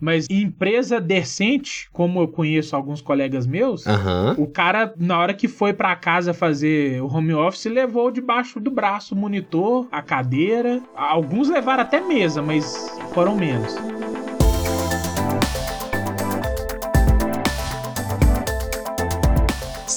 Mas empresa decente, como eu conheço alguns colegas meus, Aham. o cara, na hora que foi pra casa fazer o home office, levou debaixo do braço o monitor, a cadeira. Alguns levaram até mesa, mas foram menos.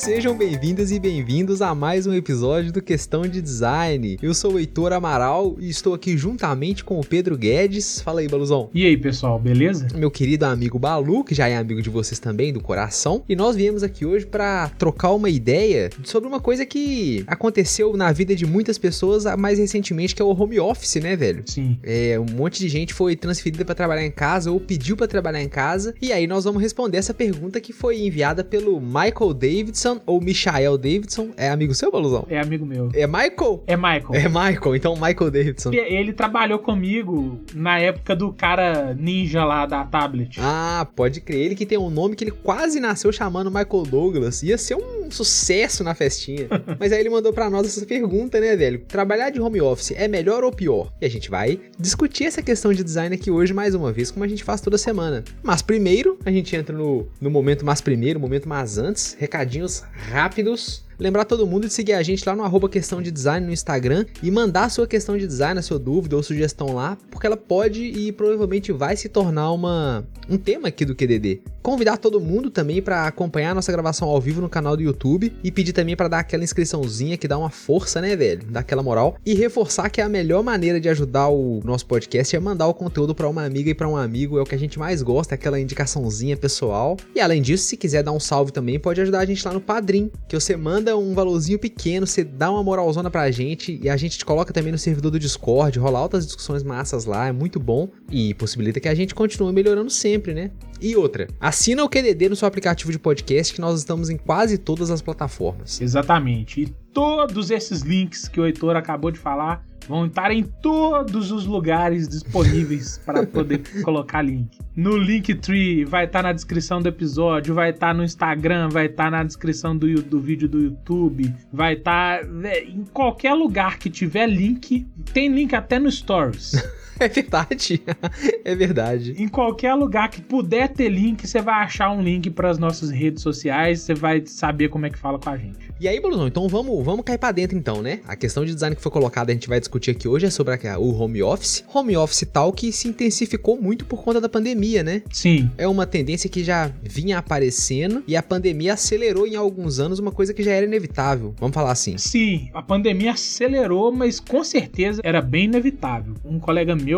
Sejam bem-vindas e bem-vindos a mais um episódio do Questão de Design. Eu sou o Heitor Amaral e estou aqui juntamente com o Pedro Guedes. Fala aí, Baluzão. E aí, pessoal, beleza? Meu querido amigo Balu, que já é amigo de vocês também, do coração. E nós viemos aqui hoje para trocar uma ideia sobre uma coisa que aconteceu na vida de muitas pessoas mais recentemente, que é o home office, né, velho? Sim. É, um monte de gente foi transferida para trabalhar em casa ou pediu para trabalhar em casa. E aí nós vamos responder essa pergunta que foi enviada pelo Michael Davidson ou Michael Davidson. É amigo seu, Baluzão? É amigo meu. É Michael? É Michael. É Michael, então Michael Davidson. Ele- trabalhou comigo na época do cara ninja lá da tablet. Ah, pode crer. Ele que tem um nome que ele quase nasceu chamando Michael Douglas. Ia ser um sucesso na festinha. Mas aí ele mandou pra nós essa pergunta, né, velho? Trabalhar de home office é melhor ou pior? E a gente vai discutir essa questão de design aqui hoje mais uma vez, como a gente faz toda semana. Mas primeiro, a gente entra no, no momento mais primeiro, momento mais antes, recadinhos rápidos. Lembrar todo mundo de seguir a gente lá no arroba questão de design no Instagram e mandar a sua questão de design, a sua dúvida ou sugestão lá, porque ela pode e provavelmente vai se tornar uma, um tema aqui do QDD. Convidar todo mundo também para acompanhar a nossa gravação ao vivo no canal do YouTube e pedir também para dar aquela inscriçãozinha que dá uma força, né, velho? Dá aquela moral. E reforçar que a melhor maneira de ajudar o nosso podcast é mandar o conteúdo para uma amiga e para um amigo, é o que a gente mais gosta, aquela indicaçãozinha pessoal. E além disso, se quiser dar um salve também, pode ajudar a gente lá no Padrim, que você manda um valorzinho pequeno, você dá uma moralzona pra gente e a gente te coloca também no servidor do Discord, rola altas discussões massas lá, é muito bom e possibilita que a gente continue melhorando sempre, né? E outra, assina o QDD no seu aplicativo de podcast que nós estamos em quase todas as plataformas. Exatamente. E todos esses links que o Heitor acabou de falar vão estar em todos os lugares disponíveis para poder colocar link. No Linktree, vai estar na descrição do episódio, vai estar no Instagram, vai estar na descrição do, do vídeo do YouTube, vai estar né, em qualquer lugar que tiver link. Tem link até no Stories. É verdade, é verdade. Em qualquer lugar que puder ter link, você vai achar um link para as nossas redes sociais, você vai saber como é que fala com a gente. E aí, Brunão, então vamos, vamos cair pra dentro então, né? A questão de design que foi colocada, a gente vai discutir aqui hoje é sobre a- o home office. Home office tal que se intensificou muito por conta da pandemia, né? Sim, É uma tendência que já vinha aparecendo e a pandemia acelerou em alguns anos uma coisa que já era inevitável. Vamos falar assim. Sim, a pandemia acelerou, mas com certeza era bem inevitável. Um colega meu,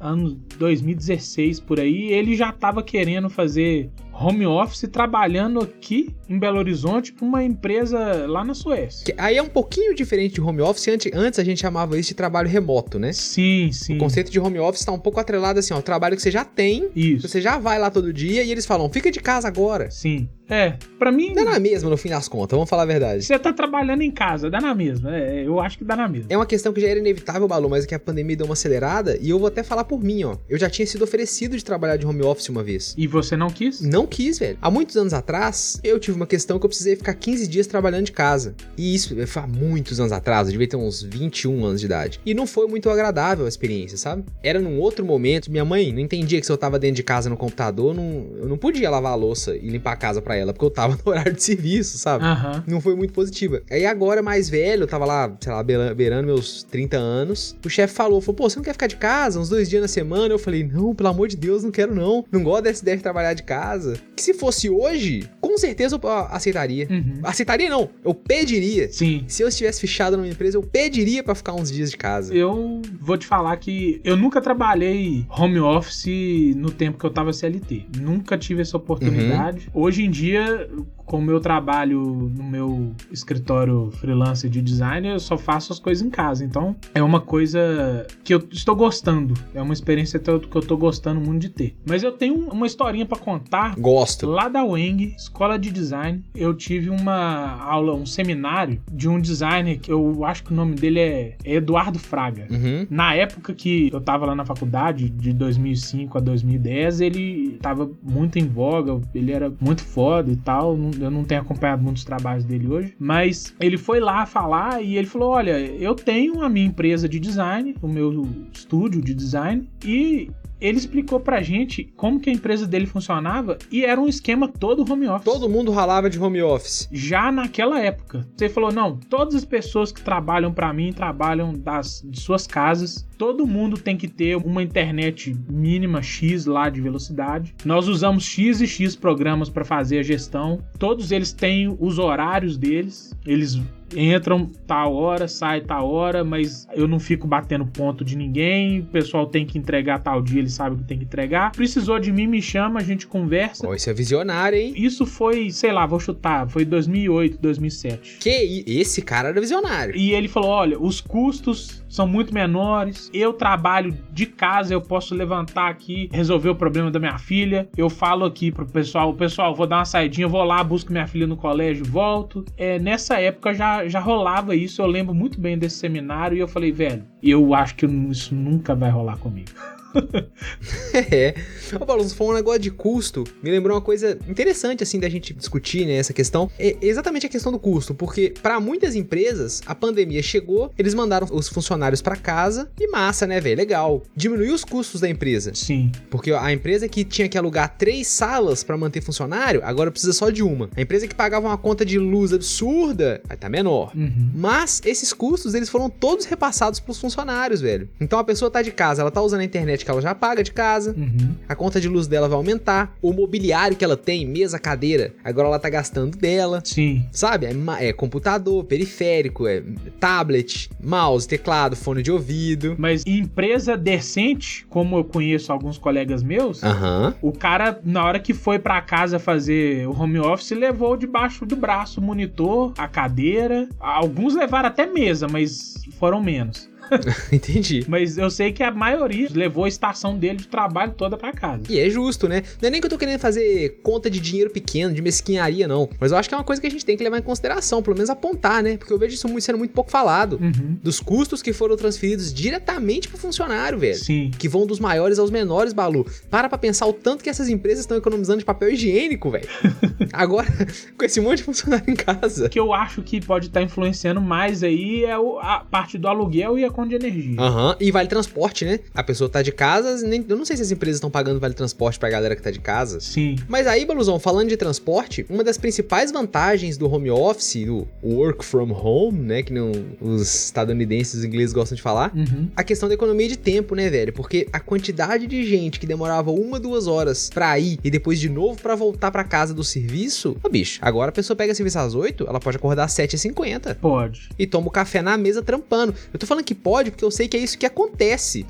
ano 2016 por aí, ele já estava querendo fazer home office trabalhando aqui em Belo Horizonte para uma empresa lá na Suécia. Que aí é um pouquinho diferente de home office. Antes, antes a gente chamava isso de trabalho remoto, né? Sim, sim. O conceito de home office tá um pouco atrelado assim, ó, o trabalho que você já tem, Isso. você já vai lá todo dia e eles falam, fica de casa agora. Sim. É, para mim, Dá na mesma no fim das contas, vamos falar a verdade. você tá trabalhando em casa, dá na mesma. É, eu acho que dá na mesma. É uma questão que já era inevitável, Balu, mas é que a pandemia deu uma acelerada e eu vou até falar por mim, ó. Eu já tinha sido oferecido de trabalhar de home office uma vez. E você não quis? Não quis, velho. Há muitos anos atrás, eu tive uma questão que eu precisei ficar 15 dias trabalhando de casa. E isso foi há muitos anos atrás, eu devia ter uns 21 anos de idade. E não foi muito agradável a experiência, sabe? Era num outro momento. Minha mãe não entendia que se eu tava dentro de casa no computador, não, eu não podia lavar a louça e limpar a casa pra ela, porque eu tava no horário de serviço, sabe? Aham. não foi muito positiva. Aí agora, mais velho, eu tava lá, sei lá, beira- beirando meus 30 anos. O chefe falou, falou, pô, você não quer ficar de casa uns dois dias na semana? Eu falei, não, pelo amor de Deus, não quero não. Não gosto dessa ideia de trabalhar de casa. Que se fosse hoje, com certeza eu ah, aceitaria. Uhum. Aceitaria não, eu pediria. Sim. Se eu estivesse fechado numa empresa, eu pediria pra ficar uns dias de casa. Eu vou te falar que eu nunca trabalhei home office no tempo que eu tava CLT. Nunca tive essa oportunidade. Hoje em dia, como eu trabalho no meu escritório freelancer de design, eu só faço as coisas em casa. Então, é uma coisa que eu estou gostando. É uma experiência que eu tô gostando muito de ter. Mas eu tenho uma historinha pra contar Gosto. Lá da Weng, escola de design, eu tive uma aula, um seminário de um designer que eu acho que o nome dele é Eduardo Fraga. Uhum. Na época que eu tava lá na faculdade, de 2005 a 2010, ele tava muito em voga, ele era muito foda e tal. Eu não tenho acompanhado muitos trabalhos dele hoje, mas ele foi lá falar e ele falou: Olha, eu tenho a minha empresa de design, o meu estúdio de design, e ele explicou pra gente como que a empresa dele funcionava e era um esquema todo home office. Todo mundo ralava de home office. Já naquela época. Você falou, não, todas as pessoas que trabalham para mim trabalham das, de suas casas. Todo mundo tem que ter uma internet mínima X lá de velocidade. Nós usamos X e X programas para fazer a gestão. Todos eles têm os horários deles. Eles entram tal hora, sai tal hora, mas eu não fico batendo ponto de ninguém. O pessoal tem que entregar tal dia, ele sabe que tem que entregar. Precisou de mim, me chama, a gente conversa. Oh, isso é visionário, hein? Isso foi, sei lá, vou chutar, foi 2008, 2007. Que esse cara era visionário. E ele falou: olha, os custos são muito menores. Eu trabalho de casa, eu posso levantar aqui, resolver o problema da minha filha. Eu falo aqui pro pessoal: pessoal, vou dar uma saidinha, vou lá, busco minha filha no colégio, volto. É, nessa época já, já rolava isso, eu lembro muito bem desse seminário e eu falei, velho, eu acho que isso nunca vai rolar comigo. é. Ô, Paulo, você falou um negócio de custo. Me lembrou uma coisa interessante, assim, da gente discutir, né? Essa questão. É exatamente a questão do custo. Porque, para muitas empresas, a pandemia chegou, eles mandaram os funcionários para casa e massa, né, velho? Legal. Diminuiu os custos da empresa. Sim. Porque a empresa que tinha que alugar três salas para manter funcionário, agora precisa só de uma. A empresa que pagava uma conta de luz absurda, vai tá menor. Uhum. Mas esses custos, eles foram todos repassados pros funcionários, velho. Então a pessoa tá de casa, ela tá usando a internet que ela já paga de casa, Uhum. a conta de luz dela vai aumentar, o mobiliário que ela tem, mesa, cadeira, agora ela tá gastando dela. Sim. Sabe? É, é computador, periférico, é tablet, mouse, teclado, fone de ouvido. Mas empresa decente, como eu conheço alguns colegas meus, Aham. o cara, na hora que foi pra casa fazer o home office, levou debaixo do braço o monitor, a cadeira. Alguns levaram até mesa, mas foram menos. Entendi. Mas eu sei que a maioria levou a estação dele de trabalho toda pra casa. E é justo, né? Não é nem que eu tô querendo fazer conta de dinheiro pequeno, de mesquinharia, não. Mas eu acho que é uma coisa que a gente tem que levar em consideração, pelo menos apontar, né? Porque eu vejo isso sendo muito pouco falado. Uhum. Dos custos que foram transferidos diretamente pro funcionário, velho. Sim. Que vão dos maiores aos menores, Balu. Para pra pensar o tanto que essas empresas estão economizando de papel higiênico, velho. Agora, com esse monte de funcionário em casa. O que eu acho que pode estar influenciando mais aí é a parte do aluguel e a conta de energia. Aham, e vale transporte, né? A pessoa tá de casa, nem, eu não sei se as empresas estão pagando vale transporte pra galera que tá de casa. Sim. Mas aí, Baluzão, falando de transporte, uma das principais vantagens do home office, do work from home, né? Que não os estadunidenses e os ingleses gostam de falar. Uhum. A questão da economia de tempo, né, velho? Porque a quantidade de gente que demorava uma, duas horas pra ir e depois de novo pra voltar pra casa do serviço, ô bicho, agora a pessoa pega serviço às 8, ela pode acordar às 7h50 Pode. e toma o café na mesa trampando. Eu tô falando que pode porque eu sei que é isso que acontece.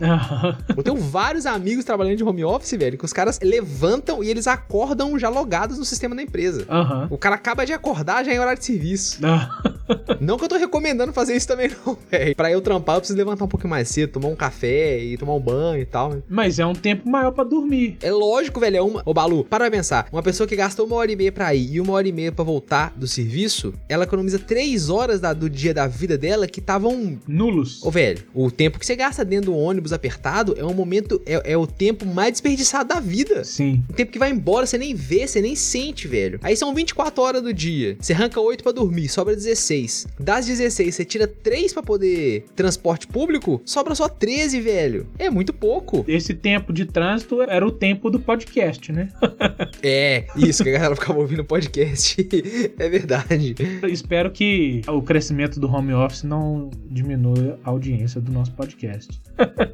Eu tenho vários amigos trabalhando de home office, velho, que os caras levantam e eles acordam já logados no sistema da empresa. Aham. O cara acaba de acordar já em horário de serviço. Não que eu tô recomendando fazer isso também, não, velho. Pra eu trampar, eu preciso levantar um pouquinho mais cedo, tomar um café e tomar um banho e tal. Mas é um tempo maior pra dormir. É lógico, velho. É uma. Ô, Balu, para pensar. Uma pessoa que gasta uma hora e meia pra ir e uma hora e meia pra voltar do serviço, ela economiza três horas da- do dia da vida dela que estavam. Nulos. Ô, velho, o tempo que você gasta dentro do ônibus apertado é um momento. É, é o tempo mais desperdiçado da vida. Sim. O tempo que vai embora, você nem vê, você nem sente, velho. Aí são 24 horas do dia. Você arranca 8 pra dormir, sobra 16. Das 16, você tira 3 pra poder transporte público, sobra só 13, velho. É muito pouco. Esse tempo de trânsito era o tempo do podcast, né? É, isso que a galera ficava ouvindo podcast. é verdade. Eu espero que o crescimento do home office não diminua a audiência do nosso podcast.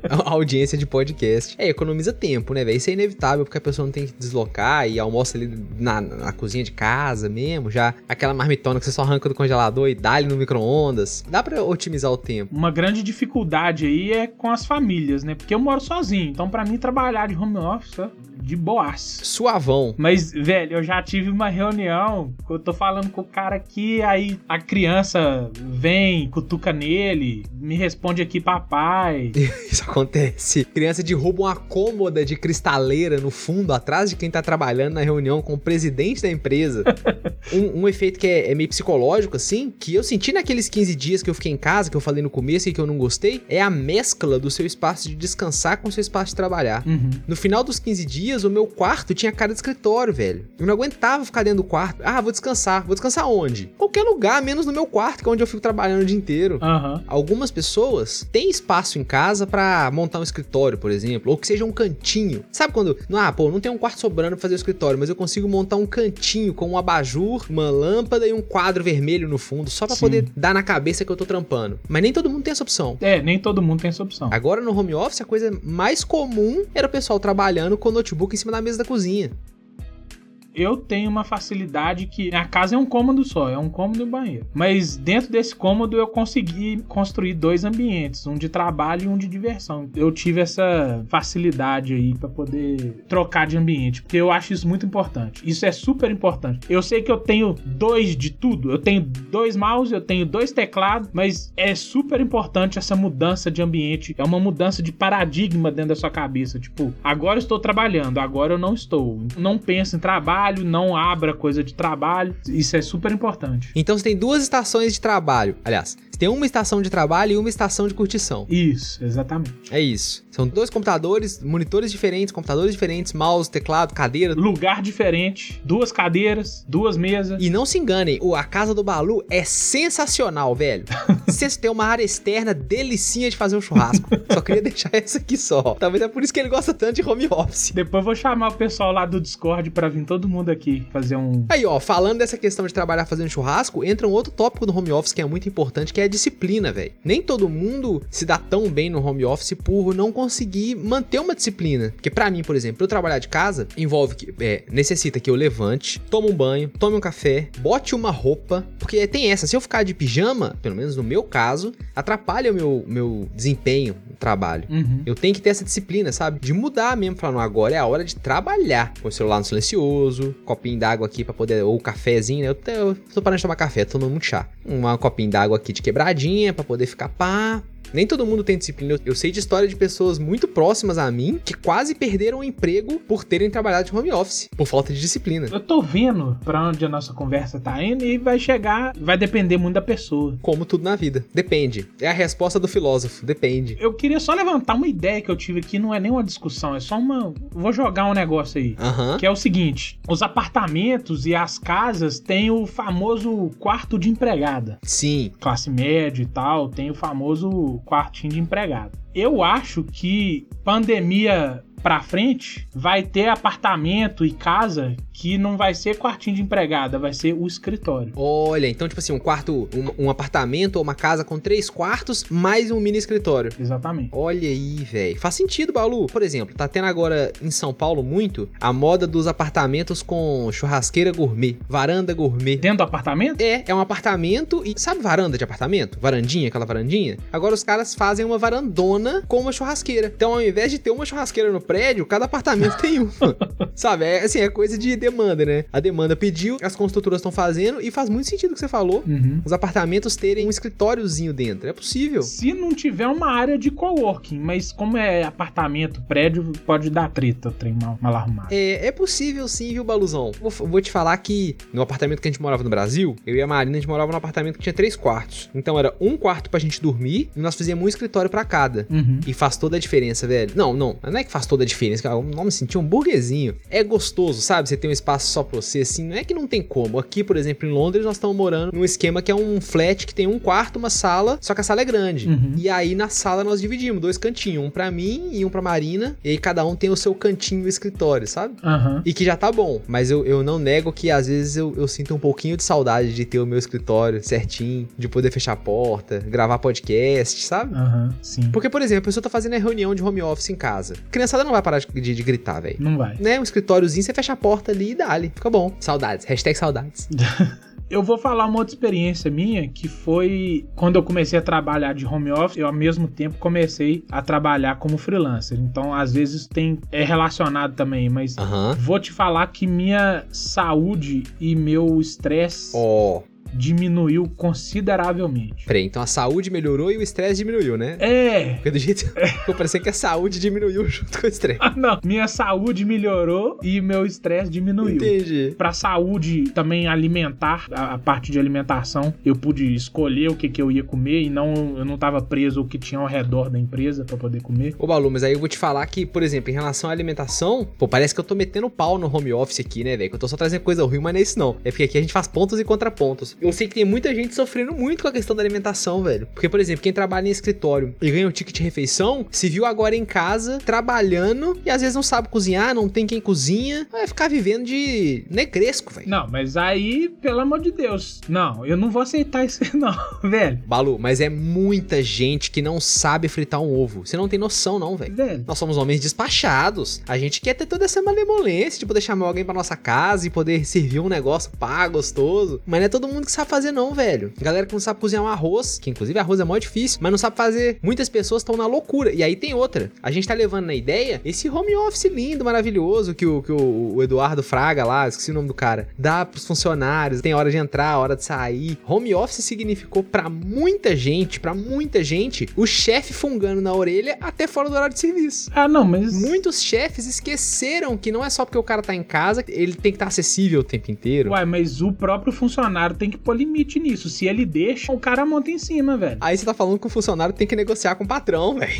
A audiência de podcast. É, economiza tempo, né, velho? Isso é inevitável porque a pessoa não tem que deslocar e almoça ali na, na cozinha de casa mesmo. Já aquela marmitona que você só arranca do congelador e dá ali no micro-ondas. Dá pra otimizar o tempo. Uma grande dificuldade aí é com as famílias, né? Porque eu moro sozinho, então pra mim trabalhar de home office de boas. Suavão. Mas, velho, eu já tive uma reunião, eu tô falando com o cara aqui, aí a criança vem, cutuca nele, me responde aqui papai. Isso acontece. Criança derruba uma cômoda de cristaleira no fundo, atrás de quem tá trabalhando na reunião com o presidente da empresa. um, um efeito que é, é meio psicológico, assim, que eu senti naqueles 15 dias que eu fiquei em casa, que eu falei no começo e que eu não gostei, é a mescla do seu espaço de descansar com o seu espaço de trabalhar. Uhum. No final dos 15 dias, dias o meu quarto tinha cara de escritório, velho. Eu não aguentava ficar dentro do quarto. Ah, vou descansar. Vou descansar onde? Qualquer lugar, menos no meu quarto, que é onde eu fico trabalhando o dia inteiro. Aham. Algumas pessoas têm espaço em casa pra montar um escritório, por exemplo, ou que seja um cantinho. Sabe quando, ah, pô, não tem um quarto sobrando pra fazer o escritório, mas eu consigo montar um cantinho com um abajur, uma lâmpada e um quadro vermelho no fundo, só pra Sim. poder dar na cabeça que eu tô trampando. Mas nem todo mundo tem essa opção. É, nem todo mundo tem essa opção. Agora no home office a coisa mais comum era o pessoal trabalhando com o notebook em cima da mesa da cozinha. Eu tenho uma facilidade que minha casa é um cômodo só, é um cômodo e um banheiro. Mas dentro desse cômodo eu consegui construir dois ambientes, um de trabalho e um de diversão. Eu tive essa facilidade aí pra poder trocar de ambiente, porque eu acho isso muito importante. Isso é super importante. Eu sei que eu tenho dois de tudo, eu tenho dois mouse, eu tenho dois teclados, mas é super importante essa mudança de ambiente, é uma mudança de paradigma dentro da sua cabeça, tipo, agora eu estou trabalhando, agora eu não estou. Não pensa em trabalho, não abra coisa de trabalho. Isso é super importante. Então você tem duas estações de trabalho. Aliás, tem uma estação de trabalho e uma estação de curtição. Isso, exatamente. É isso. São dois computadores, monitores diferentes, computadores diferentes, mouse, teclado, cadeira. Lugar diferente, duas cadeiras, duas mesas. E não se enganem, o- a casa do Balu é sensacional, velho. Tem uma área externa delicinha de fazer um churrasco. Só queria deixar essa aqui só. Talvez é por isso que ele gosta tanto de home office. Depois eu vou chamar o pessoal lá do Discord pra vir todo mundo aqui fazer um. Aí, ó, falando dessa questão de trabalhar fazendo churrasco, entra um outro tópico do home office que é muito importante, que é disciplina, velho. Nem todo mundo se dá tão bem no home office por não conseguir manter uma disciplina. Porque pra mim, por exemplo, eu trabalhar de casa envolve que é, necessita que eu levante, tome um banho, tome um café, bote uma roupa, porque tem essa, se eu ficar de pijama, pelo menos no meu caso, atrapalha o meu, meu desempenho no trabalho. Uhum. Eu tenho que ter essa disciplina, sabe? De mudar mesmo, falar, não, agora é a hora de trabalhar. Com o celular no silencioso, copinho d'água aqui pra poder, ou cafezinho, né? Eu, eu tô parando de tomar café, tô tomando muito chá. Um copinho d'água aqui de quebradinha pra poder ficar pá. Nem todo mundo tem disciplina. Eu- sei de história de pessoas muito próximas a mim que quase perderam o emprego por terem trabalhado de home office, por falta de disciplina. Eu tô vendo pra onde a nossa conversa tá indo e vai chegar, vai depender muito da pessoa. Como tudo na vida. Depende. É a resposta do filósofo. Depende. Eu queria só levantar uma ideia que eu tive aqui, não é nem uma discussão, é só uma. Vou jogar um negócio aí. Aham. Que é o seguinte: os apartamentos e as casas têm o famoso quarto de empregada. Sim. Classe média e tal, tem o famoso quartinho de empregada. Eu acho que pandemia pra frente vai ter apartamento e casa que não vai ser quartinho de empregada, vai ser o escritório. Olha, então, tipo assim, um quarto, um, um apartamento ou uma casa com três quartos, mais um mini escritório. Exatamente. Olha aí, velho. Faz sentido, Balu. Por exemplo, tá tendo agora em São Paulo muito a moda dos apartamentos com churrasqueira gourmet, varanda gourmet. Dentro do apartamento? É, é um apartamento e sabe varanda de apartamento? Varandinha, aquela varandinha? Agora os caras fazem uma varandona com uma churrasqueira. Então, ao invés de ter uma churrasqueira no prédio, cada apartamento tem uma. sabe? É assim, é coisa de demanda, né? A demanda pediu, as construtoras estão fazendo e faz muito sentido o que você falou. Uhum. Os apartamentos terem um escritóriozinho dentro. É possível. Se não tiver uma área de coworking, mas como é apartamento, prédio, pode dar treta o trem mal, mal arrumado. É, é possível sim, viu, Baluzão? Vou, vou te falar que no apartamento que a gente morava no Brasil, eu e a Marina, a gente morava num apartamento que tinha três quartos. Então era um quarto pra gente dormir e nós fizíamos um escritório pra cada. Uhum. E faz toda a diferença, velho. Não, não, não é que faz toda a diferença. Eu não me senti um burguesinho. É gostoso, sabe? Você tem um espaço só pra você, assim. Não é que não tem como. Aqui, por exemplo, em Londres, nós estamos morando num esquema que é um flat que tem um quarto, uma sala, só que a sala é grande. Uhum. E aí na sala nós dividimos dois cantinhos, um pra mim e um pra Marina. E aí cada um tem o seu cantinho escritório, sabe? Aham. E que já tá bom, mas eu, eu não nego que às vezes eu, eu sinto um pouquinho de saudade de ter o meu escritório certinho, de poder fechar a porta, gravar podcast, sabe? Aham. Sim. Porque, por exemplo, a pessoa tá fazendo a reunião de home office em casa. A criançada não vai parar de, de- gritar, velho. Não vai. Né? Um escritóriozinho, você fecha a porta ali e dá-lhe. Fica bom. Saudades. Hashtag saudades. Eu vou falar uma outra experiência minha que foi quando eu comecei a trabalhar de home office, eu ao mesmo tempo comecei a trabalhar como freelancer. Então, às vezes tem é relacionado também, mas vou te falar que minha saúde e meu estresse Ó. diminuiu consideravelmente. Peraí, então a saúde melhorou e o estresse diminuiu, né? É. Porque do jeito que eu parecia que a saúde diminuiu junto com o estresse. Ah, não. Minha saúde melhorou e meu estresse diminuiu. Entendi. Pra saúde também alimentar, a, a parte de alimentação, eu pude escolher o que, que eu ia comer e não eu não tava preso o que tinha ao redor da empresa pra poder comer. Ô, Balu, mas aí eu vou te falar que, por exemplo, em relação à alimentação, pô, parece que eu tô metendo pau no home office aqui, né, velho? Que eu tô só trazendo coisa ruim, mas não é isso não. É porque aqui a gente faz pontos e contrapontos. Eu sei que tem muita gente sofrendo muito com a questão da alimentação, velho. Porque, por exemplo, quem trabalha em escritório e ganha um ticket de refeição, se viu agora em casa, trabalhando, e às vezes não sabe cozinhar, não tem quem cozinha, vai ficar vivendo de negresco, velho. Não, mas aí, pelo amor de Deus. Não, eu não vou aceitar isso, não, velho. Balu, mas é muita gente que não sabe fritar um ovo. Você não tem noção, não, velho. Velho. Nós somos homens despachados. A gente quer ter toda essa malemolência de poder chamar alguém pra nossa casa e poder servir um negócio pá, gostoso. Mas não é todo mundo que sabe fazer, não, velho. Galera que não sabe cozinhar um arroz, que inclusive arroz é mó difícil, mas não sabe fazer. Muitas pessoas estão na loucura. E aí tem outra. A gente tá levando na ideia esse home office lindo, maravilhoso que o, que o, o Eduardo Fraga lá, esqueci o nome do cara, dá pros funcionários, tem hora de entrar, hora de sair. Home office significou pra muita gente, pra muita gente, o chefe fungando na orelha até fora do horário de serviço. Ah, não, mas. Muitos chefes esqueceram que não é só porque o cara tá em casa, ele tem que estar acessível o tempo inteiro. Uai, mas o próprio funcionário tem que pôr limite nisso. Se ele deixa, o cara monta em cima, velho. Aí você tá falando que o funcionário tem que negociar com o patrão, velho.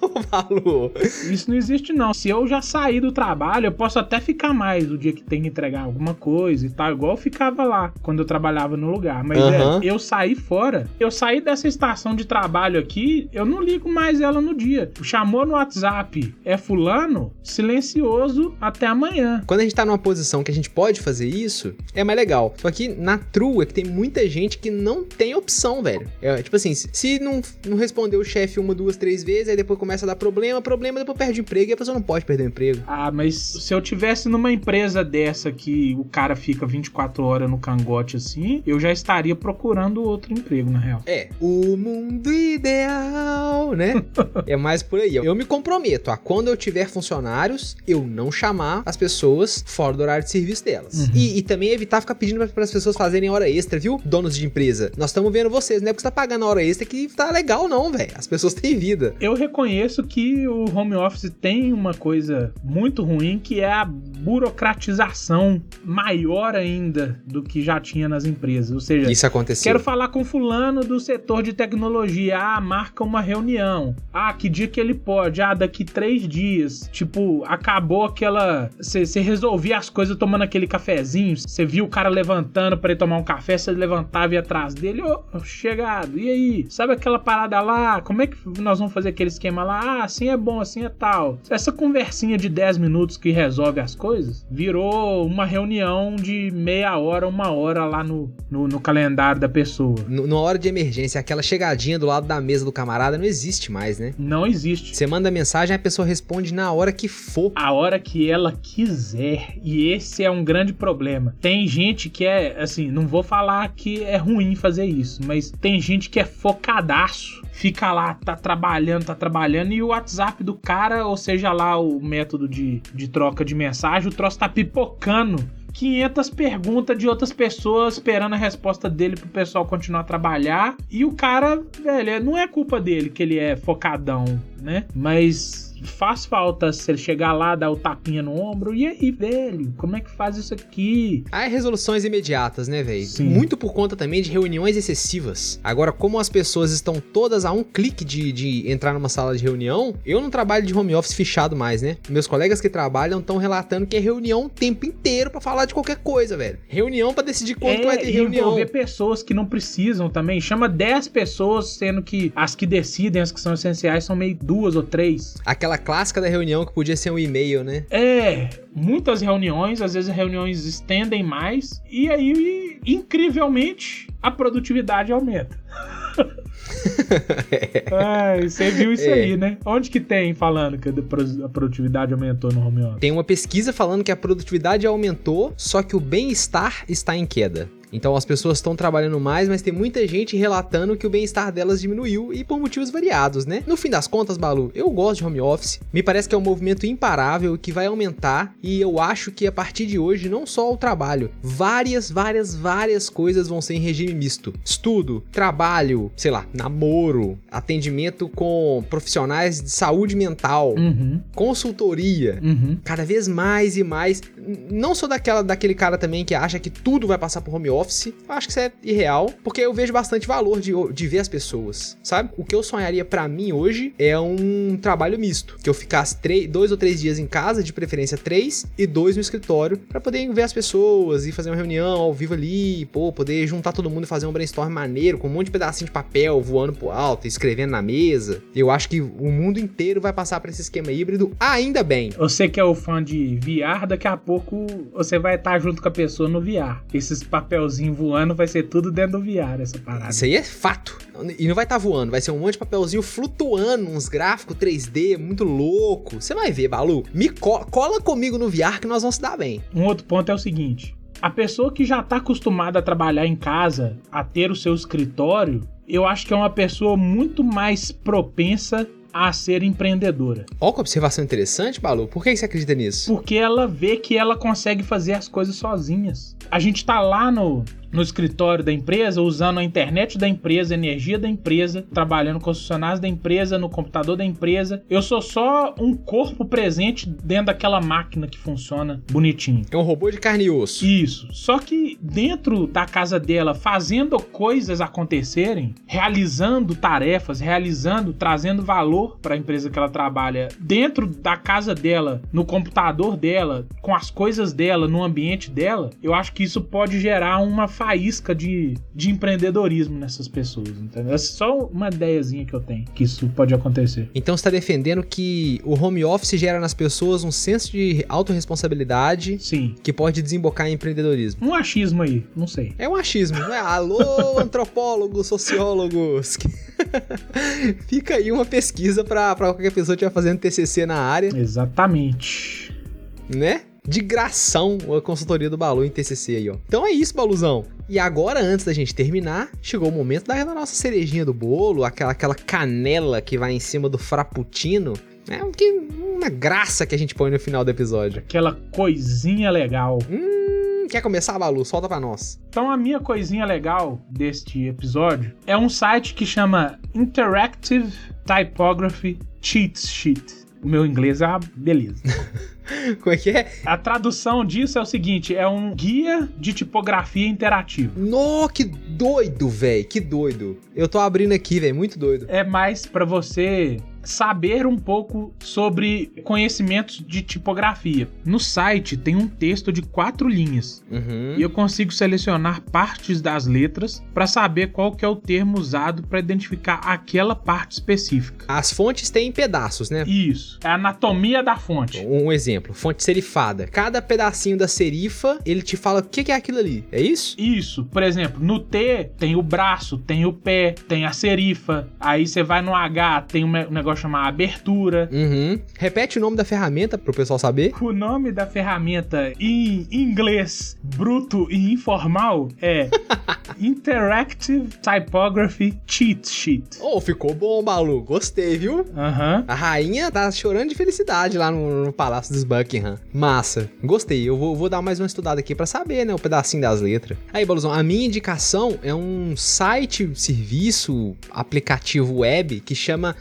Malu. Isso não existe, não. Se eu já sair do trabalho, eu posso até ficar mais o dia que tem que entregar alguma coisa e tal. Igual eu ficava lá quando eu trabalhava no lugar. Mas Aham. é, eu saí fora. Eu saí dessa estação de trabalho aqui, eu não ligo mais ela no dia. Chamou no WhatsApp, é fulano, silencioso até amanhã. Quando a gente tá numa posição que a gente pode fazer isso, é mais legal. Só que na true é que tem muita gente que não tem opção, velho. É, tipo assim, se- se não, não responder o chefe uma, duas, três vezes, aí depois começa a dar problema, problema, depois perde emprego e a pessoa não pode perder o emprego. Ah, mas se eu tivesse numa empresa dessa que o cara fica 24 horas no cangote assim, eu já estaria procurando outro emprego, na real. É, o mundo ideal, né? é mais por aí. Eu me comprometo a quando eu tiver funcionários, eu não chamar as pessoas fora do horário de serviço delas. Uhum. E, e também evitar ficar pedindo para as pessoas fazerem hora extra, viu? Donos de empresa. Nós estamos vendo vocês, não é porque você tá pagando a hora extra que tá legal, não, velho. As pessoas têm vida. Eu reconheço que o home office tem uma coisa muito ruim que é a burocratização maior ainda do que já tinha nas empresas. Ou seja, Isso aconteceu. Quero falar com fulano do setor de tecnologia. Ah, marca uma reunião. Ah, que dia que ele pode? Ah, daqui três dias. Tipo, acabou aquela. Você resolvia as coisas tomando aquele cafezinho. Você viu o cara levantando pra ir tomar um café, você levantava e ia atrás dele. Ô, chegado. E aí? Sabe aquela parada lá? Como é que nós vamos fazer aquele esquema lá? Ah, assim é bom, assim é tal. Essa conversinha de 10 minutos que resolve as coisas virou uma reunião de meia hora, uma hora lá no, no, no calendário da pessoa. N- Numa hora de emergência, aquela chegadinha do lado da mesa do camarada não existe mais, né? Não existe. Você manda mensagem, a pessoa responde na hora que for. A hora que ela quiser. E esse é um grande problema. Tem gente que é, assim, não vou falar que é ruim fazer isso, mas tem gente que é focadaço. Fica lá, tá trabalhando, tá trabalhando, e o WhatsApp do cara, ou seja lá o método de, de troca de mensagem, o troço tá pipocando. 500 perguntas de outras pessoas esperando a resposta dele pro pessoal continuar a trabalhar. E o cara, velho, não é culpa dele que ele é focadão, né? Mas faz falta se ele chegar lá, dar o tapinha no ombro. E aí, velho, como é que faz isso aqui? Aí resoluções imediatas, né, velho? Muito por conta também de reuniões excessivas. Agora, como as pessoas estão todas a um clique de, de entrar numa sala de reunião, eu não trabalho de home office fechado mais, né? Meus colegas que trabalham estão relatando que é reunião o tempo inteiro pra falar de qualquer coisa, velho. Reunião pra decidir quando que vai ter reunião. envolver pessoas que não precisam também. Chama 10 pessoas, sendo que as que decidem, as que são essenciais, são meio duas ou três. Aquela clássica da reunião que podia ser um e-mail, né? É, muitas reuniões, às vezes reuniões estendem mais, e aí, incrivelmente, a produtividade aumenta. é, você viu isso É. aí, né? Onde que tem falando que a produtividade aumentou no home office? Tem uma pesquisa falando que a produtividade aumentou, só que o bem-estar está em queda. Então as pessoas estão trabalhando mais, mas tem muita gente relatando que o bem-estar delas diminuiu e por motivos variados, né? No fim das contas, Balu, eu gosto de home office. Me parece que é um movimento imparável que vai aumentar e eu acho que a partir de hoje não só o trabalho, várias, várias, várias coisas vão ser em regime misto. Estudo, trabalho, sei lá, namoro, atendimento com profissionais de saúde mental, Uhum, consultoria. uhum. Cada vez mais e mais. Não sou daquela, daquele cara também que acha que tudo vai passar por home office. Eu acho que isso é irreal, porque eu vejo bastante valor de, de ver as pessoas, sabe? O que eu sonharia pra mim hoje é um trabalho misto. Que eu ficasse dois ou três dias em casa, de preferência três, e dois no escritório, pra poder ver as pessoas e fazer uma reunião ao vivo ali, pô, poder juntar todo mundo e fazer um brainstorm maneiro, com um monte de pedacinho de papel voando pro alto, escrevendo na mesa. Eu acho que o mundo inteiro vai passar por esse esquema híbrido, ainda bem. Você que é o fã de VR, daqui a pouco você vai estar junto com a pessoa no VR. Esses papelzinhos voando vai ser tudo dentro do VR, essa parada. Isso aí é fato. E não vai estar voando, vai ser um monte de papelzinho flutuando, uns gráficos 3D muito louco. Você vai ver, Balu. Me co- cola comigo no VR que nós vamos se dar bem. Um outro ponto é o seguinte: a pessoa que já está acostumada a trabalhar em casa, a ter o seu escritório, eu acho que é uma pessoa muito mais propensa a ser empreendedora. Olha que observação interessante, Balu. Por que você acredita nisso? Porque ela vê que ela consegue fazer as coisas sozinhas. A gente tá lá no, no escritório da empresa, usando a internet da empresa, a energia da empresa, trabalhando com os funcionários da empresa, no computador da empresa. Eu sou só um corpo presente dentro daquela máquina que funciona bonitinho. É um robô de carne e osso. Isso. Só que dentro da casa dela, fazendo coisas acontecerem, realizando tarefas, realizando, trazendo valor para a empresa que ela trabalha, dentro da casa dela, no computador dela, com as coisas dela, no ambiente dela, eu acho que isso pode gerar uma faísca de, de empreendedorismo nessas pessoas, entendeu? É só uma ideiazinha que eu tenho que isso pode acontecer. Então você está defendendo que o home office gera nas pessoas um senso de autorresponsabilidade Sim. que pode desembocar em empreendedorismo. Um achismo aí, não sei. É um achismo, não é? Alô, antropólogos, sociólogos. Fica aí uma pesquisa para qualquer pessoa que estiver fazendo TCC na área, Exatamente. né? De gração a consultoria do Balu em TCC aí, ó. Então é isso, Baluzão. E agora, antes da gente terminar, chegou o momento da nossa cerejinha do bolo, aquela, aquela canela que vai em cima do frappuccino. É um que- uma graça que a gente põe no final do episódio. Aquela coisinha legal. Hum, quer começar, Balu? Solta pra nós. Então a minha coisinha legal deste episódio é um site que chama Interactive Typography Cheat Sheet. O meu inglês é uma beleza. Como é que é? A tradução disso é o seguinte: é um guia de tipografia interativa. No, que doido, velho. Que doido. Eu tô abrindo aqui, velho. Muito doido. É mais para você saber um pouco sobre conhecimentos de tipografia. No site tem um texto de quatro linhas Uhum. e eu consigo selecionar partes das letras para saber qual que é o termo usado para identificar aquela parte específica. As fontes têm pedaços, né? Isso, é a anatomia da fonte. Um exemplo, fonte serifada. Cada pedacinho da serifa, ele te fala o que é aquilo ali. É isso? Isso, por exemplo, no T tem o braço, tem o pé, tem a serifa. Aí você vai no H, tem um me- um chamado abertura. Uhum. Repete o nome da ferramenta pro pessoal saber. O nome da ferramenta em inglês bruto e informal é Interactive Typography Cheat Sheet. Oh, ficou bom, Balu. Gostei, viu? Aham. A rainha tá chorando de felicidade lá no, no Palácio dos Buckingham. Massa. Gostei. Eu vou, vou dar mais uma estudada aqui pra saber, né? O pedacinho das letras. Aí, Baluzão, a minha indicação é um site, serviço, aplicativo web que chama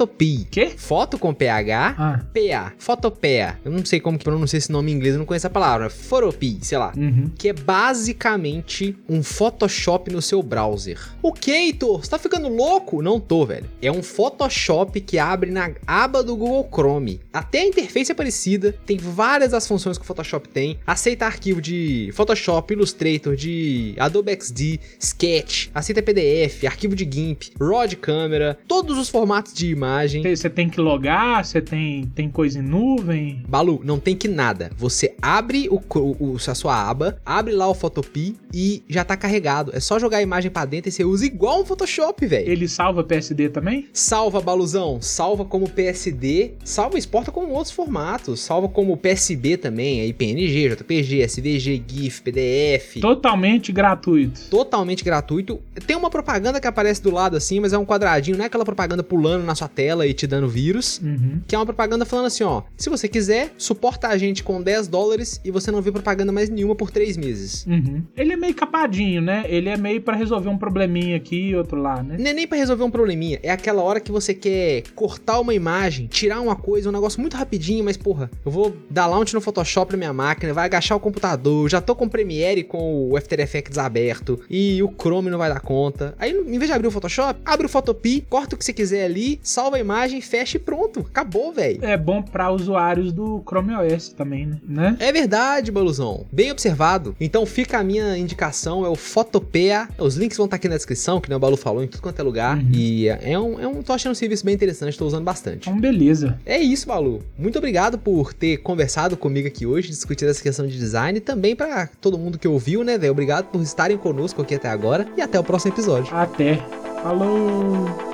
Photopea. Quê? Foto com PH. Ah. PA, Photopea. Eu não sei como que pronuncia esse nome em inglês, eu não conheço a palavra. Photopea, sei lá. Uhum. Que é basicamente um Photoshop no seu browser. O que, Heitor? Você tá ficando louco? Não tô, velho. É um Photoshop que abre na aba do Google Chrome. Até a interface é parecida, tem várias das funções que o Photoshop tem. Aceita arquivo de Photoshop, Illustrator, de Adobe XD, Sketch, aceita PDF, arquivo de GIMP, RAW de câmera, todos os formatos de imagem imagem. Você tem que logar, você tem, tem coisa em nuvem. Balu, não tem que nada. Você abre o, o, a sua aba, abre lá o Photopea e já tá carregado. É só jogar a imagem para dentro e você usa igual um Photoshop, velho. Ele salva PSD também? Salva, Baluzão. Salva como PSD. Salva exporta com outros formatos. Salva como PSB também, aí PNG, JPG, SVG, GIF, PDF. Totalmente gratuito. Totalmente gratuito. Tem uma propaganda que aparece do lado assim, mas é um quadradinho, não é aquela propaganda pulando na sua tela e te dando vírus. Uhum. Que é uma propaganda falando assim, ó, se você quiser, suporta a gente com 10 dólares e você não vê propaganda mais nenhuma por 3 meses. Uhum. Ele é meio capadinho, né? Ele é meio para resolver um probleminha aqui e outro lá, né? Não é nem pra resolver um probleminha, é aquela hora que você quer cortar uma imagem, tirar uma coisa, um negócio muito rapidinho, mas porra, eu vou dar launch no Photoshop na minha máquina, vai agachar o computador, já tô com o Premiere com o After Effects aberto e o Chrome não vai dar conta. Aí, em vez de abrir o Photoshop, abre o Photopea, corta o que você quiser ali, salva a imagem, fecha e pronto. Acabou, velho. É bom para usuários do Chrome OS também, né? É verdade, Baluzão. Bem observado. Então fica a minha indicação, é o Photopea. Os links vão estar aqui na descrição, que nem o Balu falou, em tudo quanto é lugar. Uhum. E é um, é um. tô achando um serviço bem interessante, tô usando bastante. Então, beleza. É isso, Balu. Muito obrigado por ter conversado comigo aqui hoje, discutir essa questão de design. E também para todo mundo que ouviu, né, velho? Obrigado por estarem conosco aqui até agora. E até o próximo episódio. Até. Falou!